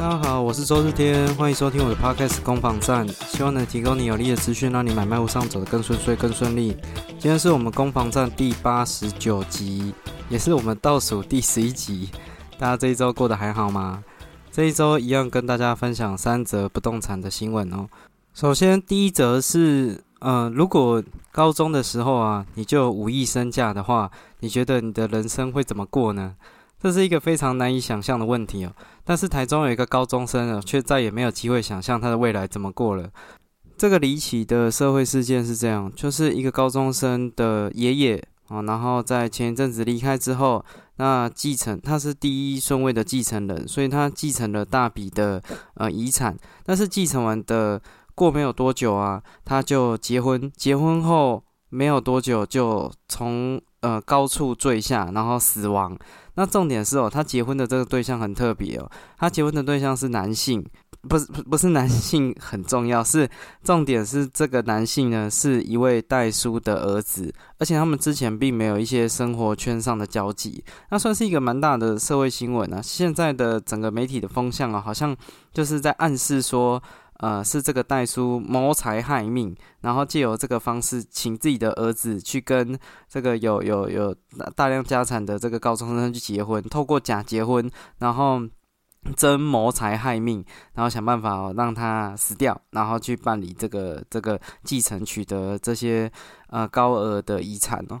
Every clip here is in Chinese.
大家好，我是周日天，欢迎收听我的 podcast 攻防战，希望能提供你有力的资讯，让你买卖路上走得更顺遂、更顺利。今天是我们攻防战第八十九集，也是我们倒数第十一集。大家这一周过得还好吗？这一周一样跟大家分享三则不动产的新闻哦。首先，第一则是，呃，如果高中的时候啊，你就五亿身价的话，你觉得你的人生会怎么过呢？这是一个非常难以想象的问题哦。但是台中有一个高中生啊，却再也没有机会想象他的未来怎么过了。这个离奇的社会事件是这样：，就是一个高中生的爷爷啊，然后在前一阵子离开之后，那继承他是第一顺位的继承人，所以他继承了大笔的呃遗产。但是继承完的过没有多久啊，他就结婚，结婚后没有多久就从呃高处坠下，然后死亡。那重点是哦，他结婚的这个对象很特别哦，他结婚的对象是男性，不是不是男性很重要，是重点是这个男性呢是一位代书的儿子，而且他们之前并没有一些生活圈上的交集，那算是一个蛮大的社会新闻啊。现在的整个媒体的风向啊，好像就是在暗示说。呃，是这个代书谋财害命，然后借由这个方式，请自己的儿子去跟这个有有有大量家产的这个高中生去结婚，透过假结婚，然后真谋财害命，然后想办法让他死掉，然后去办理这个这个继承，取得这些呃高额的遗产哦。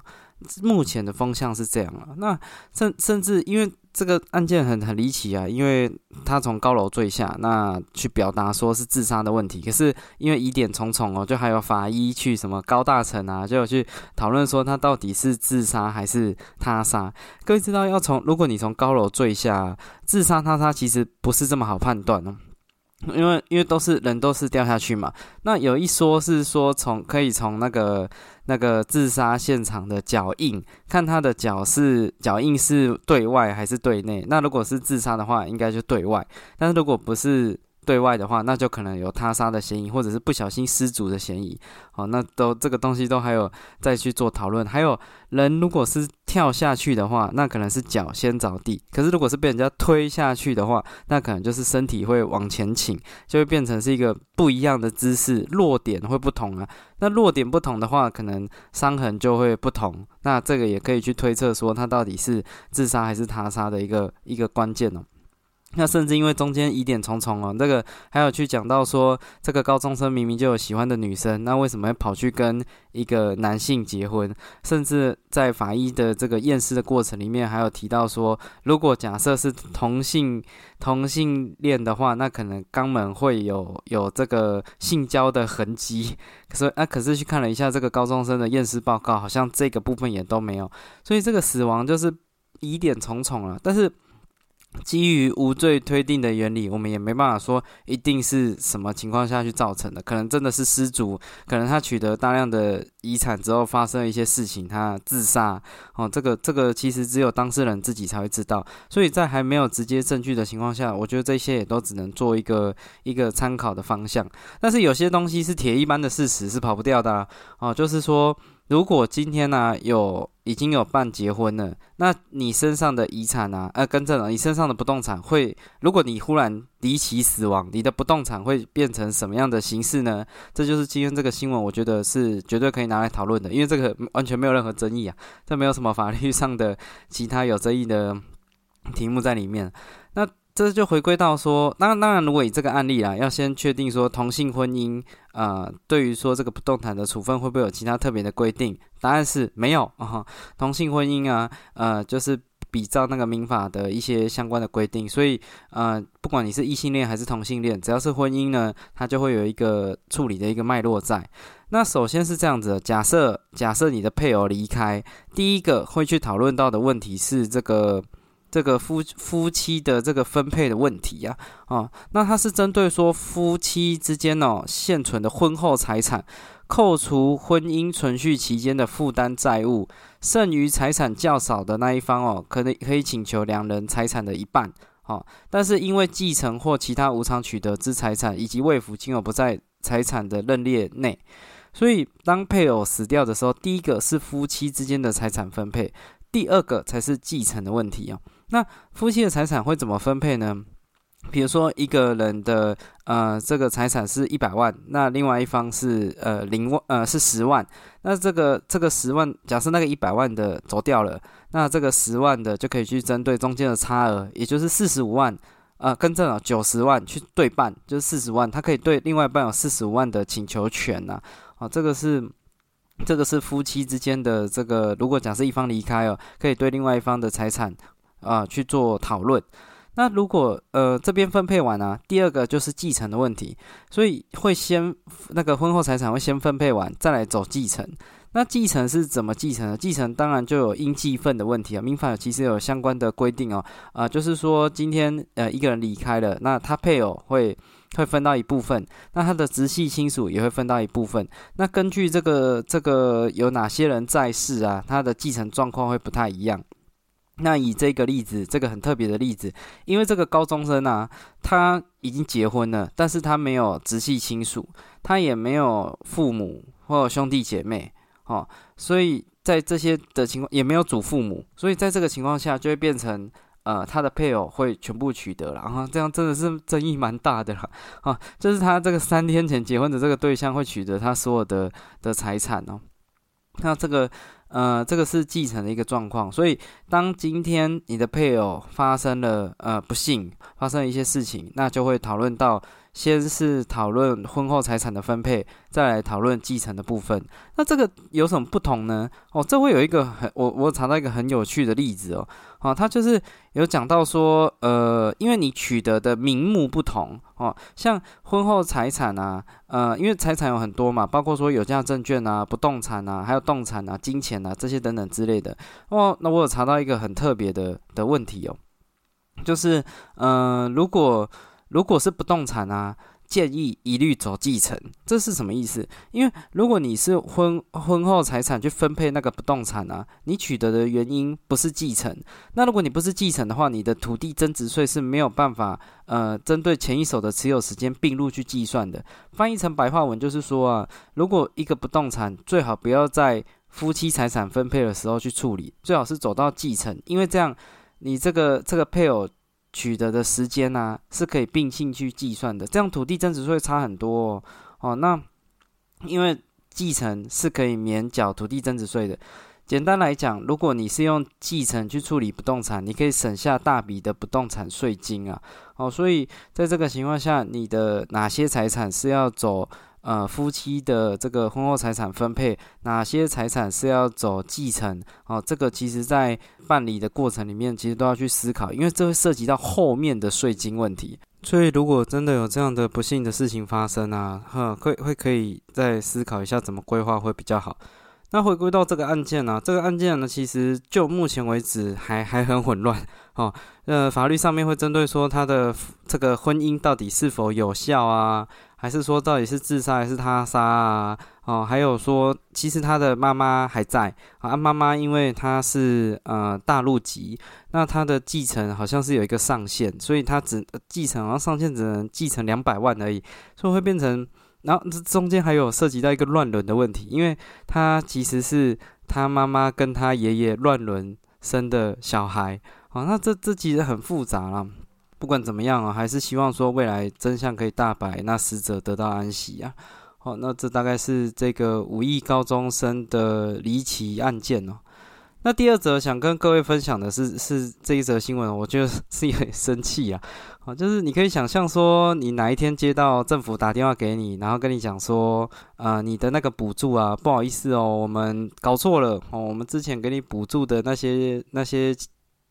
目前的风向是这样啊，那甚甚至因为。这个案件很很离奇啊，因为他从高楼坠下，那去表达说是自杀的问题，可是因为疑点重重哦，就还有法医去什么高大成啊，就有去讨论说他到底是自杀还是他杀。各位知道，要从如果你从高楼坠下，自杀他杀其实不是这么好判断哦。因为因为都是人都是掉下去嘛，那有一说是说从可以从那个那个自杀现场的脚印看他的脚是脚印是对外还是对内，那如果是自杀的话，应该就对外，但是如果不是。对外的话，那就可能有他杀的嫌疑，或者是不小心失足的嫌疑。哦，那都这个东西都还有再去做讨论。还有人如果是跳下去的话，那可能是脚先着地；可是如果是被人家推下去的话，那可能就是身体会往前倾，就会变成是一个不一样的姿势，落点会不同啊。那落点不同的话，可能伤痕就会不同。那这个也可以去推测说，他到底是自杀还是他杀的一个一个关键哦。那甚至因为中间疑点重重哦，这个还有去讲到说，这个高中生明明就有喜欢的女生，那为什么会跑去跟一个男性结婚？甚至在法医的这个验尸的过程里面，还有提到说，如果假设是同性同性恋的话，那可能肛门会有有这个性交的痕迹。可是啊，可是去看了一下这个高中生的验尸报告，好像这个部分也都没有，所以这个死亡就是疑点重重了。但是。基于无罪推定的原理，我们也没办法说一定是什么情况下去造成的，可能真的是失足，可能他取得大量的遗产之后发生了一些事情，他自杀。哦，这个这个其实只有当事人自己才会知道，所以在还没有直接证据的情况下，我觉得这些也都只能做一个一个参考的方向。但是有些东西是铁一般的事实，是跑不掉的。哦，就是说。如果今天呢有已经有办结婚了，那你身上的遗产啊，呃，跟着了，你身上的不动产会，如果你忽然离奇死亡，你的不动产会变成什么样的形式呢？这就是今天这个新闻，我觉得是绝对可以拿来讨论的，因为这个完全没有任何争议啊，这没有什么法律上的其他有争议的题目在里面。这就回归到说，当，当然，如果以这个案例啊，要先确定说同性婚姻，呃，对于说这个不动产的处分会不会有其他特别的规定？答案是没有啊。同性婚姻啊，呃，就是比照那个民法的一些相关的规定，所以呃，不管你是异性恋还是同性恋，只要是婚姻呢，它就会有一个处理的一个脉络在。那首先是这样子，假设假设你的配偶离开，第一个会去讨论到的问题是这个。这个夫夫妻的这个分配的问题呀，啊，那它是针对说夫妻之间哦现存的婚后财产，扣除婚姻存续期间的负担债务，剩余财产较少的那一方哦，可能可以请求两人财产的一半，哦，但是因为继承或其他无偿取得之财产，以及未付金额不在财产的认列内，所以当配偶死掉的时候，第一个是夫妻之间的财产分配，第二个才是继承的问题哦。那夫妻的财产会怎么分配呢？比如说一个人的呃这个财产是一百万，那另外一方是呃零万呃是十万，那这个这个十万，假设那个一百万的走掉了，那这个十万的就可以去针对中间的差额，也就是四十五万，呃，更正了九十万去对半，就是四十万，他可以对另外一半有四十五万的请求权呐，啊，这个是这个是夫妻之间的这个，如果假设一方离开哦，可以对另外一方的财产啊去做讨论。那如果呃这边分配完啊，第二个就是继承的问题，所以会先那个婚后财产会先分配完，再来走继承。那继承是怎么继承的？继承当然就有应继份的问题啊。民法其实有相关的规定哦，啊，就是说今天呃一个人离开了，那他配偶会会分到一部分，那他的直系亲属也会分到一部分。那根据这个这个有哪些人在世啊，他的继承状况会不太一样。那以这个例子，这个很特别的例子，因为这个高中生啊，他已经结婚了，但是他没有直系亲属，他也没有父母或兄弟姐妹，哦，所以在这些的情况也没有祖父母，所以在这个情况下就会变成，呃，他的配偶会全部取得了，然后，这样真的是争议蛮大的了，啊，就是他这个三天前结婚的这个对象会取得他所有的的财产哦，那这个。呃，这个是继承的一个状况，所以当今天你的配偶发生了呃不幸，发生了一些事情，那就会讨论到。先是讨论婚后财产的分配，再来讨论继承的部分。那这个有什么不同呢？哦，这会有一个很我我查到一个很有趣的例子哦。哦，他就是有讲到说，呃，因为你取得的名目不同哦，像婚后财产啊，呃，因为财产有很多嘛，包括说有价证券啊、不动产啊、还有动产啊、金钱啊这些等等之类的。哦，那我有查到一个很特别的的问题哦，就是，呃，如果如果是不动产啊，建议一律走继承，这是什么意思？因为如果你是婚婚后财产去分配那个不动产啊，你取得的原因不是继承，那如果你不是继承的话，你的土地增值税是没有办法呃针对前一手的持有时间并入去计算的。翻译成白话文就是说啊，如果一个不动产最好不要在夫妻财产分配的时候去处理，最好是走到继承，因为这样你这个这个配偶。取得的时间呢，是可以并性去计算的，这样土地增值税差很多哦。哦，那因为继承是可以免缴土地增值税的。简单来讲，如果你是用继承去处理不动产，你可以省下大笔的不动产税金啊。哦，所以在这个情况下，你的哪些财产是要走？呃，夫妻的这个婚后财产分配，哪些财产是要走继承？哦，这个其实在办理的过程里面，其实都要去思考，因为这会涉及到后面的税金问题。所以，如果真的有这样的不幸的事情发生啊，哈，会会可以再思考一下怎么规划会比较好。那回归到这个案件呢，这个案件呢，其实就目前为止还还很混乱。哦，呃，法律上面会针对说他的这个婚姻到底是否有效啊？还是说到底是自杀还是他杀啊？哦，还有说其实他的妈妈还在啊，妈妈因为他是呃大陆籍，那他的继承好像是有一个上限，所以他只继承，然后上限只能继承两百万而已，所以会变成，然后这中间还有涉及到一个乱伦的问题，因为他其实是他妈妈跟他爷爷乱伦生的小孩，哦，那这这其实很复杂了。不管怎么样啊，还是希望说未来真相可以大白，那死者得到安息啊。好，那这大概是这个五亿高中生的离奇案件哦。那第二则想跟各位分享的是，是这一则新闻，我觉得 是有点生气啊。好，就是你可以想象说，你哪一天接到政府打电话给你，然后跟你讲说，啊，你的那个补助啊，不好意思哦，我们搞错了哦，我们之前给你补助的那些那些。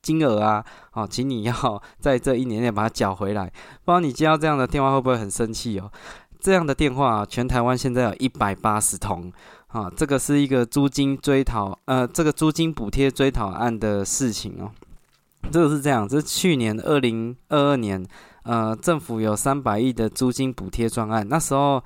金额啊，哦，请你要在这一年内把它缴回来。不知道你接到这样的电话会不会很生气哦？这样的电话，全台湾现在有一百八十通啊。这个是一个租金追讨，呃，这个租金补贴追讨案的事情哦。这个是这样，这是去年二零二二年，呃，政府有三百亿的租金补贴专案，那时候。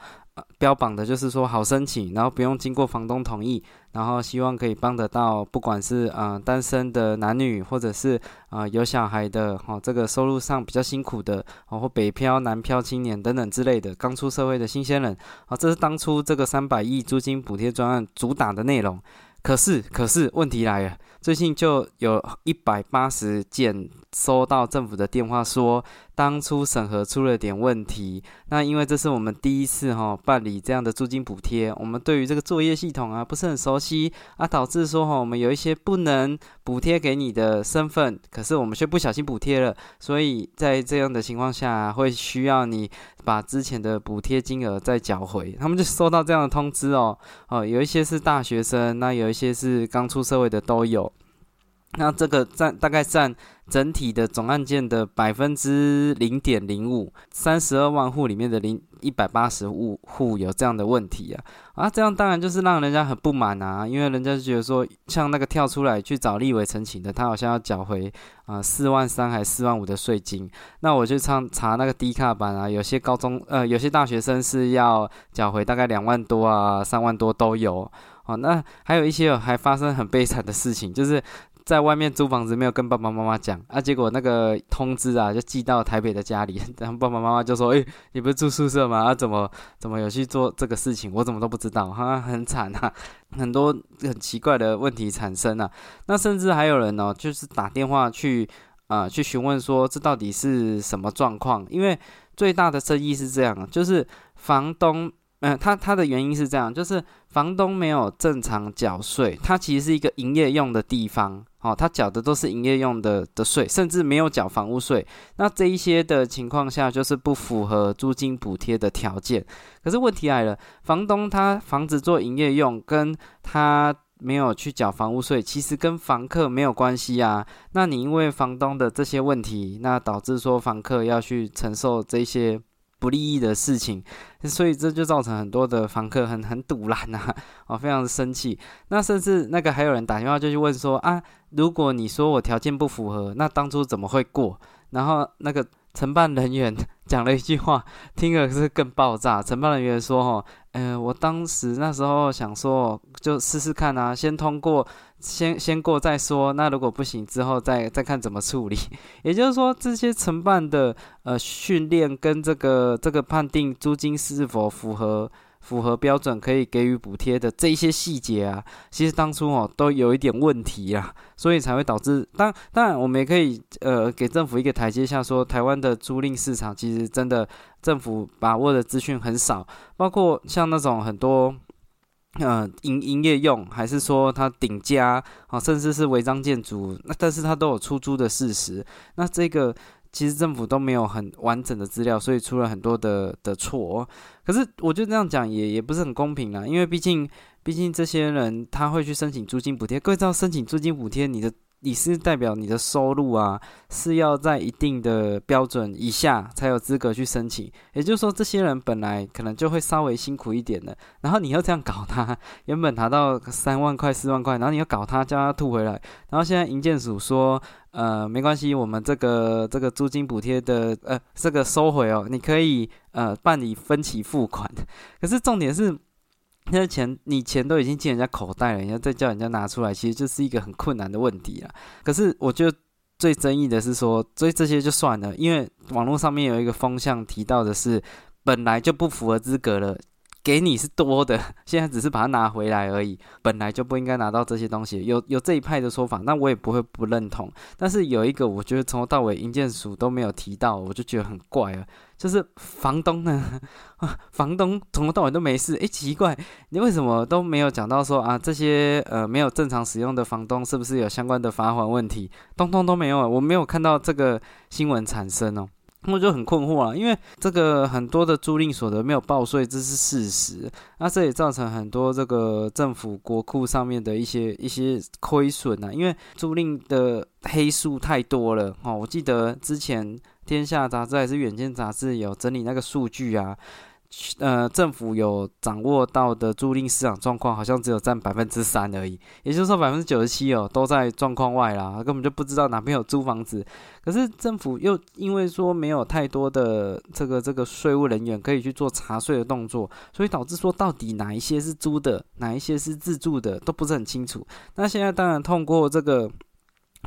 标榜的就是说好申请，然后不用经过房东同意，然后希望可以帮得到，不管是啊单身的男女，或者是啊有小孩的，哈这个收入上比较辛苦的，哦或北漂、南漂青年等等之类的，刚出社会的新鲜人，啊这是当初这个三百亿租金补贴专案主打的内容。可是可是问题来了，最近就有一百八十件收到政府的电话说。当初审核出了点问题，那因为这是我们第一次哈办理这样的租金补贴，我们对于这个作业系统啊不是很熟悉啊，导致说哈我们有一些不能补贴给你的身份，可是我们却不小心补贴了，所以在这样的情况下会需要你把之前的补贴金额再缴回。他们就收到这样的通知哦，哦有一些是大学生，那有一些是刚出社会的都有。那这个占大概占整体的总案件的百分之零点零五，三十二万户里面的零一百八十户户有这样的问题啊啊，这样当然就是让人家很不满啊，因为人家就觉得说，像那个跳出来去找立委陈情的，他好像要缴回啊四万三还是四万五的税金，那我就查查那个低卡版啊，有些高中呃有些大学生是要缴回大概两万多啊三万多都有哦，那还有一些还发生很悲惨的事情，就是。在外面租房子没有跟爸爸妈妈讲啊，结果那个通知啊就寄到台北的家里，然后爸爸妈妈就说：“哎，你不是住宿舍吗？啊，怎么怎么有去做这个事情？我怎么都不知道，哈，很惨啊，很多很奇怪的问题产生啊。那甚至还有人呢，就是打电话去啊去询问说这到底是什么状况？因为最大的争议是这样，就是房东。嗯，他他的原因是这样，就是房东没有正常缴税，他其实是一个营业用的地方，哦，他缴的都是营业用的的税，甚至没有缴房屋税。那这一些的情况下，就是不符合租金补贴的条件。可是问题来了，房东他房子做营业用，跟他没有去缴房屋税，其实跟房客没有关系啊。那你因为房东的这些问题，那导致说房客要去承受这些。不利益的事情，所以这就造成很多的房客很很堵拦呐，哦，非常的生气。那甚至那个还有人打电话就去问说啊，如果你说我条件不符合，那当初怎么会过？然后那个承办人员 讲了一句话，听了是更爆炸。承办人员说：“呃，我当时那时候想说，就试试看啊，先通过。”先先过再说，那如果不行之后再再看怎么处理。也就是说，这些承办的呃训练跟这个这个判定租金是否符合符合标准，可以给予补贴的这一些细节啊，其实当初哦都有一点问题啊，所以才会导致。当当然，我们也可以呃给政府一个台阶下，说台湾的租赁市场其实真的政府把握的资讯很少，包括像那种很多。呃，营营业用还是说它顶加啊，甚至是违章建筑，那但是它都有出租的事实。那这个其实政府都没有很完整的资料，所以出了很多的的错。可是我就这样讲也也不是很公平啦，因为毕竟毕竟这些人他会去申请租金补贴，各位知道申请租金补贴你的。你是代表你的收入啊，是要在一定的标准以下才有资格去申请。也就是说，这些人本来可能就会稍微辛苦一点的，然后你要这样搞他，原本拿到三万块、四万块，然后你要搞他，叫他吐回来。然后现在营建署说，呃，没关系，我们这个这个租金补贴的，呃，这个收回哦，你可以呃办理分期付款。可是重点是。那钱你钱都已经进人家口袋了，人家再叫人家拿出来，其实就是一个很困难的问题啊。可是我觉得最争议的是说，所以这些就算了，因为网络上面有一个风向提到的是，本来就不符合资格了。给你是多的，现在只是把它拿回来而已，本来就不应该拿到这些东西。有有这一派的说法，那我也不会不认同。但是有一个，我觉得从头到尾营建署都没有提到，我就觉得很怪啊。就是房东呢，房东从头到尾都没事，诶，奇怪，你为什么都没有讲到说啊？这些呃没有正常使用的房东是不是有相关的罚款问题？通通都没有，我没有看到这个新闻产生哦。我就很困惑啊，因为这个很多的租赁所得没有报税，这是事实。那这也造成很多这个政府国库上面的一些一些亏损啊，因为租赁的黑数太多了哦。我记得之前《天下》杂志还是《远见》杂志有整理那个数据啊。呃，政府有掌握到的租赁市场状况，好像只有占百分之三而已。也就是说，百分之九十七哦都在状况外啦，根本就不知道哪边有租房子。可是政府又因为说没有太多的这个这个税务人员可以去做查税的动作，所以导致说到底哪一些是租的，哪一些是自住的都不是很清楚。那现在当然通过这个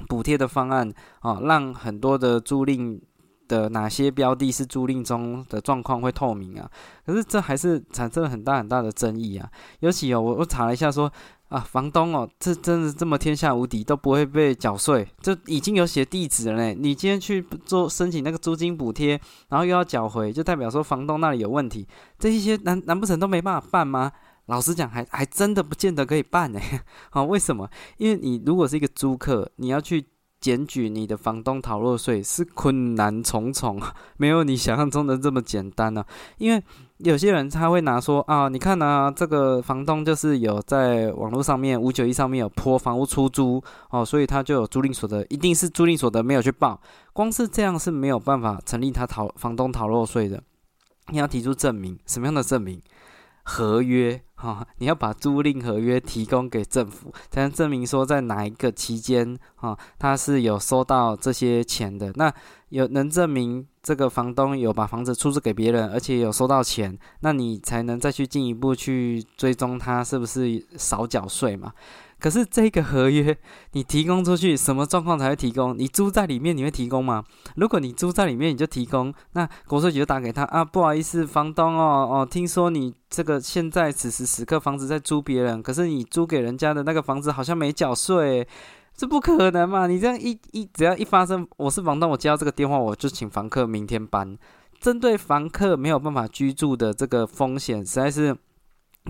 补贴的方案啊，让很多的租赁。的哪些标的是租赁中的状况会透明啊？可是这还是产生了很大很大的争议啊。尤其哦，我我查了一下说啊，房东哦，这真的这么天下无敌都不会被缴税，这已经有写地址了嘞。你今天去做申请那个租金补贴，然后又要缴回，就代表说房东那里有问题。这一些难难不成都没办法办吗？老实讲，还还真的不见得可以办呢。好，为什么？因为你如果是一个租客，你要去。检举你的房东逃漏税是困难重重，没有你想象中的这么简单呢。因为有些人他会拿说啊，你看呢，这个房东就是有在网络上面五九一上面有泼房屋出租哦，所以他就有租赁所得，一定是租赁所得没有去报，光是这样是没有办法成立他逃房东逃漏税的。你要提出证明，什么样的证明？合约哈，你要把租赁合约提供给政府，才能证明说在哪一个期间哈，他是有收到这些钱的。那有能证明这个房东有把房子出租给别人，而且有收到钱，那你才能再去进一步去追踪他是不是少缴税嘛。可是这个合约 你提供出去，什么状况才会提供？你租在里面你会提供吗？如果你租在里面你就提供，那国税局就打给他啊，不好意思，房东哦哦，听说你这个现在此时此刻房子在租别人，可是你租给人家的那个房子好像没缴税，这不可能嘛？你这样一一只要一发生，我是房东，我接到这个电话，我就请房客明天搬。针对房客没有办法居住的这个风险，实在是。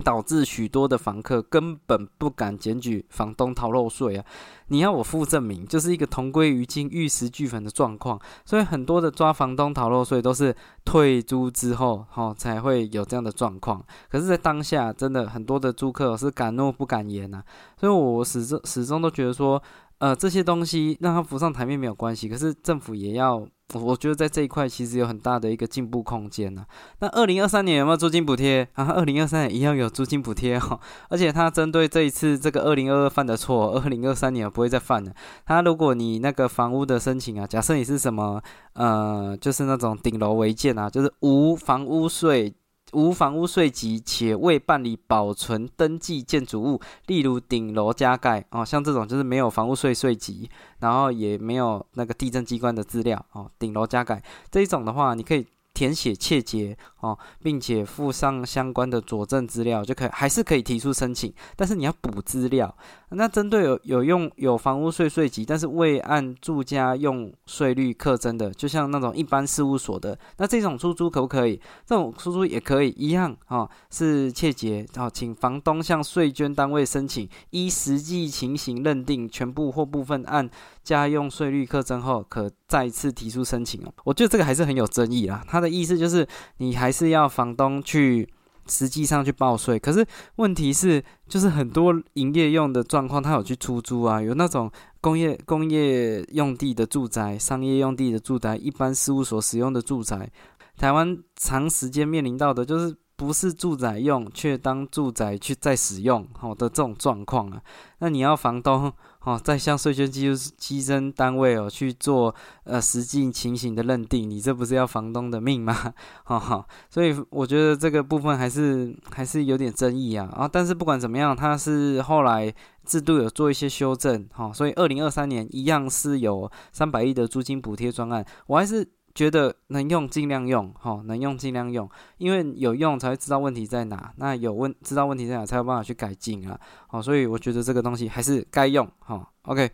导致许多的房客根本不敢检举房东逃漏税啊！你要我附证明，就是一个同归于尽、玉石俱焚的状况。所以很多的抓房东逃漏税都是退租之后，哈才会有这样的状况。可是，在当下，真的很多的租客是敢怒不敢言呐。所以我始终始终都觉得说，呃，这些东西让他浮上台面没有关系，可是政府也要。我我觉得在这一块其实有很大的一个进步空间呢。那二零二三年有没有租金补贴啊？二零二三年一样有租金补贴哈，而且它针对这一次这个二零二二犯的错，二零二三年不会再犯了。它如果你那个房屋的申请啊，假设你是什么呃，就是那种顶楼违建啊，就是无房屋税。无房屋税籍且未办理保存登记建筑物，例如顶楼加盖哦，像这种就是没有房屋税税籍，然后也没有那个地震机关的资料哦，顶楼加盖这一种的话，你可以。填写切结哦，并且附上相关的佐证资料，就可以还是可以提出申请，但是你要补资料。那针对有有用有房屋税税籍，但是未按住家用税率课征的，就像那种一般事务所的，那这种出租可不可以？这种出租也可以一样哦，是切结哦，请房东向税捐单位申请，依实际情形认定全部或部分按家用税率课征后，可再次提出申请哦。我觉得这个还是很有争议啊，他的。意思就是，你还是要房东去实际上去报税。可是问题是，就是很多营业用的状况，他有去出租啊，有那种工业工业用地的住宅、商业用地的住宅、一般事务所使用的住宅。台湾长时间面临到的就是不是住宅用，却当住宅去再使用好的这种状况啊。那你要房东。哦，在向税捐基基征单位哦去做呃实际情形的认定，你这不是要房东的命吗？哈哈，所以我觉得这个部分还是还是有点争议啊。啊，但是不管怎么样，它是后来制度有做一些修正，哈，所以二零二三年一样是有三百亿的租金补贴专案，我还是。觉得能用尽量用，哈，能用尽量用，因为有用才会知道问题在哪，那有问知道问题在哪才有办法去改进啊，好，所以我觉得这个东西还是该用，哈，OK，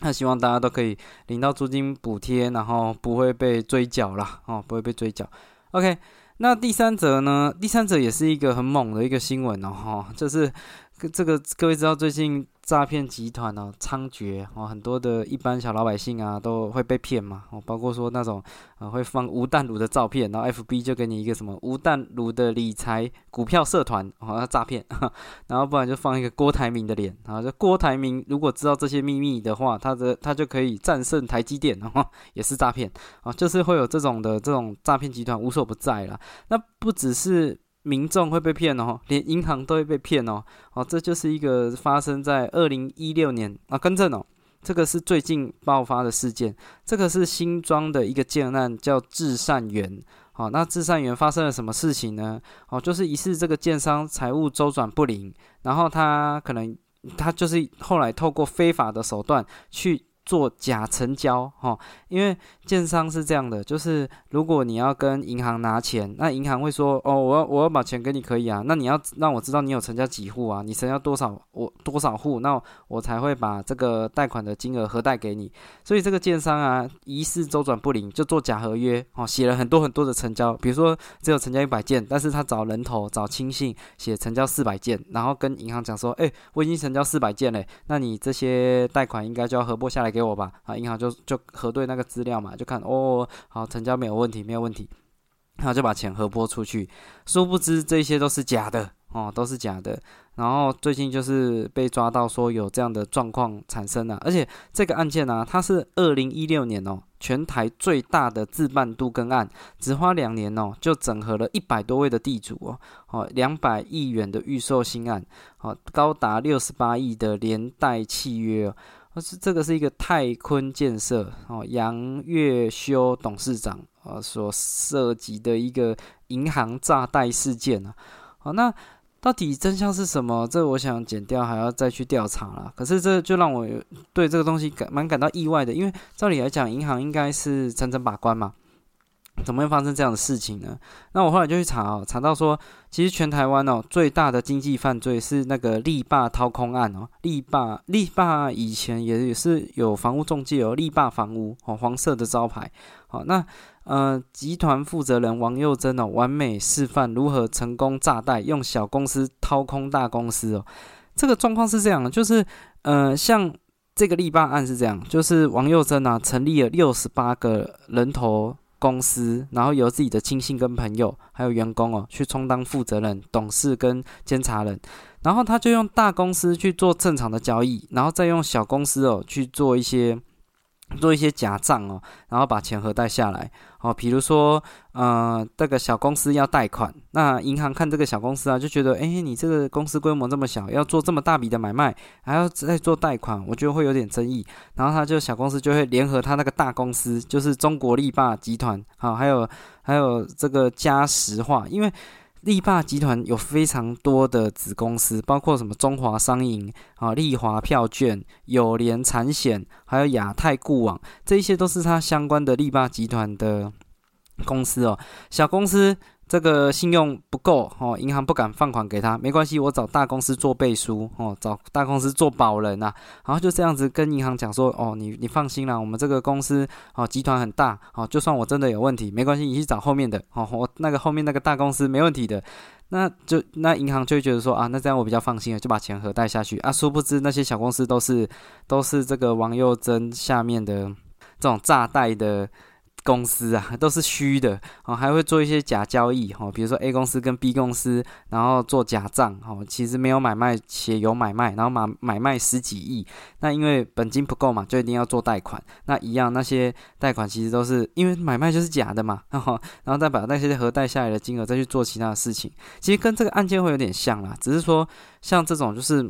那希望大家都可以领到租金补贴，然后不会被追缴啦，哦，不会被追缴，OK，那第三者呢？第三者也是一个很猛的一个新闻哦，哈，就是这个各位知道最近。诈骗集团哦猖獗哦，很多的一般小老百姓啊都会被骗嘛哦，包括说那种啊会放无弹炉的照片，然后 FB 就给你一个什么无弹炉的理财股票社团哦，诈骗，然后不然就放一个郭台铭的脸，然后就郭台铭如果知道这些秘密的话，他的他就可以战胜台积电，哦也是诈骗啊，就是会有这种的这种诈骗集团无所不在了，那不只是。民众会被骗哦，连银行都会被骗哦，哦，这就是一个发生在二零一六年啊，更正哦，这个是最近爆发的事件，这个是新庄的一个建案，叫至善园，好，那至善园发生了什么事情呢？哦，就是疑似这个建商财务周转不灵，然后他可能他就是后来透过非法的手段去做假成交哈，因为建商是这样的，就是如果你要跟银行拿钱，那银行会说哦，我要我要把钱给你可以啊，那你要让我知道你有成交几户啊，你成交多少我多少户，那我才会把这个贷款的金额核贷给你。所以这个建商啊，疑似周转不灵，就做假合约哦，写了很多很多的成交，比如说只有成交一百件，但是他找人头找亲信写成交四百件，然后跟银行讲说，哎，我已经成交四百件嘞，那你这些贷款应该就要核拨下来给我吧？啊，银行就就核对那个资料嘛，就看哦，好，成交没有问题，没有问题，然后就把钱核拨出去，殊不知这些都是假的哦，都是假的。然后最近就是被抓到说有这样的状况产生了，而且这个案件呢，它是二零一六年哦，全台最大的自办都更案，只花两年哦，就整合了一百多位的地主哦，哦，两百亿元的预售新案，哦，高达六十八亿的连带契约，是这个是一个泰坤建设哦，杨月修董事长啊所涉及的一个银行诈贷事件啊，好那。到底真相是什么？这我想剪掉，还要再去调查了。可是这就让我对这个东西感蛮感到意外的，因为照理来讲，银行应该是层层把关嘛，怎么会发生这样的事情呢？那我后来就去查哦，查到说，其实全台湾哦最大的经济犯罪是那个力霸掏空案哦，力霸力霸以前也也是有房屋中介哦，力霸房屋哦，黄色的招牌，好那。呃，集团负责人王佑珍哦，完美示范如何成功炸贷，用小公司掏空大公司哦。这个状况是这样的，就是呃，像这个立霸案是这样，就是王佑珍啊，成立了六十八个人头公司，然后由自己的亲信跟朋友还有员工哦，去充当负责人、董事跟监察人，然后他就用大公司去做正常的交易，然后再用小公司哦去做一些。做一些假账哦，然后把钱核贷下来哦。比如说，呃，这个小公司要贷款，那银行看这个小公司啊，就觉得，哎，你这个公司规模这么小，要做这么大笔的买卖，还要再做贷款，我觉得会有点争议。然后他就小公司就会联合他那个大公司，就是中国力霸集团，好，还有还有这个嘉实化，因为。力霸集团有非常多的子公司，包括什么中华商银啊、利华票券、友联产险，还有亚太固网，这一些都是它相关的力霸集团的公司哦。小公司。这个信用不够哦，银行不敢放款给他，没关系，我找大公司做背书哦，找大公司做保人呐，然后就这样子跟银行讲说，哦，你你放心啦，我们这个公司哦集团很大哦，就算我真的有问题，没关系，你去找后面的哦，我那个后面那个大公司没问题的，那就那银行就觉得说啊，那这样我比较放心了，就把钱核贷下去啊，殊不知那些小公司都是都是这个王佑珍下面的这种炸贷的。公司啊，都是虚的哦，还会做一些假交易哦，比如说 A 公司跟 B 公司，然后做假账哦，其实没有买卖，且有买卖，然后买买卖十几亿，那因为本金不够嘛，就一定要做贷款，那一样那些贷款其实都是因为买卖就是假的嘛，然后然后再把那些核贷下来的金额再去做其他的事情，其实跟这个案件会有点像啦，只是说像这种就是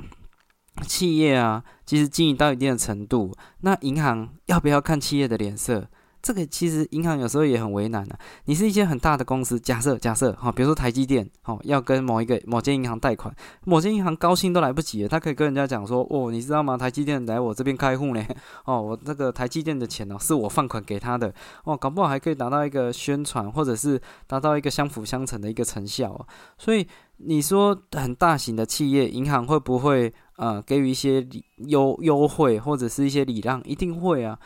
企业啊，其实经营到一定的程度，那银行要不要看企业的脸色？这个其实银行有时候也很为难的。你是一些很大的公司，假设假设哈，比如说台积电，哦，要跟某一个某间银行贷款，某间银行高兴都来不及了，他可以跟人家讲说，哦，你知道吗？台积电来我这边开户呢，哦，我这个台积电的钱哦，是我放款给他的，哦，搞不好还可以达到一个宣传，或者是达到一个相辅相成的一个成效哦。所以你说很大型的企业，银行会不会呃给予一些优优惠或者是一些礼让？一定会啊。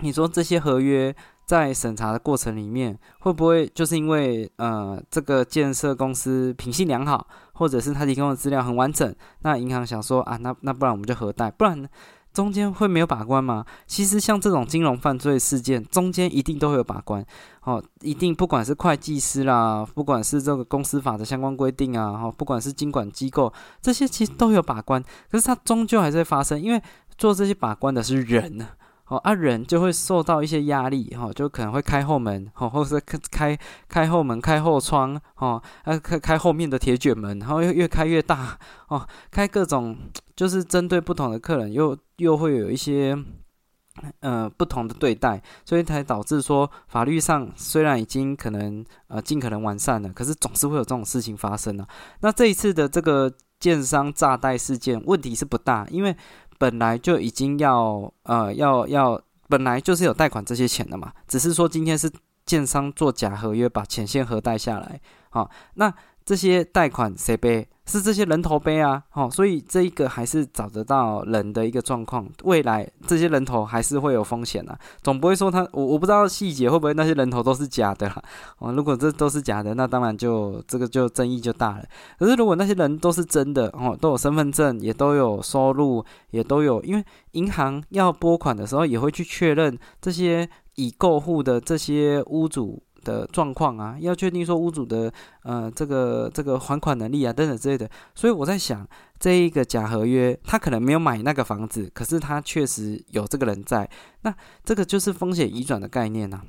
你说这些合约在审查的过程里面，会不会就是因为呃这个建设公司品性良好，或者是他提供的资料很完整，那银行想说啊，那那不然我们就核贷，不然中间会没有把关吗？其实像这种金融犯罪事件，中间一定都会有把关哦，一定不管是会计师啦，不管是这个公司法的相关规定啊，哈，不管是监管机构，这些其实都有把关，可是它终究还是会发生，因为做这些把关的是人呢。哦，啊，人就会受到一些压力，哈，就可能会开后门，哈，或者是开开开后门、开后窗，哈，啊，开开后面的铁卷门，然后又越开越大，哦，开各种就是针对不同的客人，又又会有一些呃不同的对待，所以才导致说法律上虽然已经可能呃尽可能完善了，可是总是会有这种事情发生呢。那这一次的这个建商炸贷事件，问题是不大，因为。本来就已经要呃要要本来就是有贷款这些钱的嘛，只是说今天是建商做假合约把钱先核贷下来，好，那这些贷款谁背？是这些人头杯啊，好，所以这一个还是找得到人的一个状况，未来这些人头还是会有风险啊，总不会说他我我不知道细节会不会那些人头都是假的啦，哦，如果这都是假的，那当然就这个就争议就大了。可是如果那些人都是真的，哦，都有身份证，也都有收入，也都有，因为银行要拨款的时候也会去确认这些已购户的这些屋主。的状况啊，要确定说屋主的呃这个这个还款能力啊等等之类的，所以我在想这一个假合约，他可能没有买那个房子，可是他确实有这个人在，那这个就是风险移转的概念呐。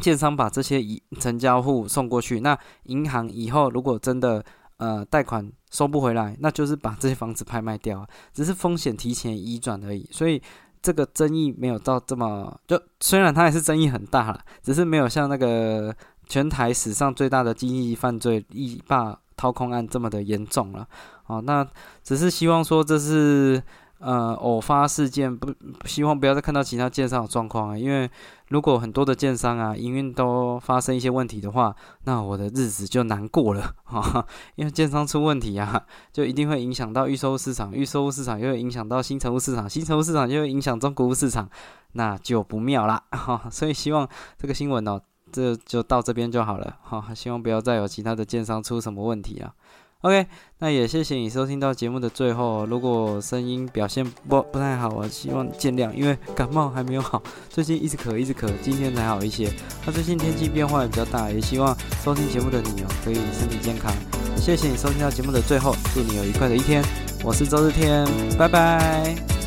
建商把这些移成交户送过去，那银行以后如果真的呃贷款收不回来，那就是把这些房子拍卖掉，只是风险提前移转而已，所以。这个争议没有到这么，就虽然它也是争议很大了，只是没有像那个全台史上最大的经济犯罪一霸掏空案这么的严重了。哦，那只是希望说这是。呃，偶发事件不希望不要再看到其他建商的状况啊，因为如果很多的建商啊营运都发生一些问题的话，那我的日子就难过了 哈。因为建商出问题啊，就一定会影响到预售市场，预售市场又会影响到新成屋市场，新成屋市场又会影响中国屋市场，那就不妙啦 哈。所以希望这个新闻哦，这就到这边就好了哈。希望不要再有其他的建商出什么问题啊。OK，那也谢谢你收听到节目的最后。如果声音表现不不太好，我希望见谅，因为感冒还没有好，最近一直咳一直咳，今天才好一些。那最近天气变化也比较大，也希望收听节目的你哦可以身体健康。谢谢你收听到节目的最后，祝你有愉快的一天。我是周日天，拜拜。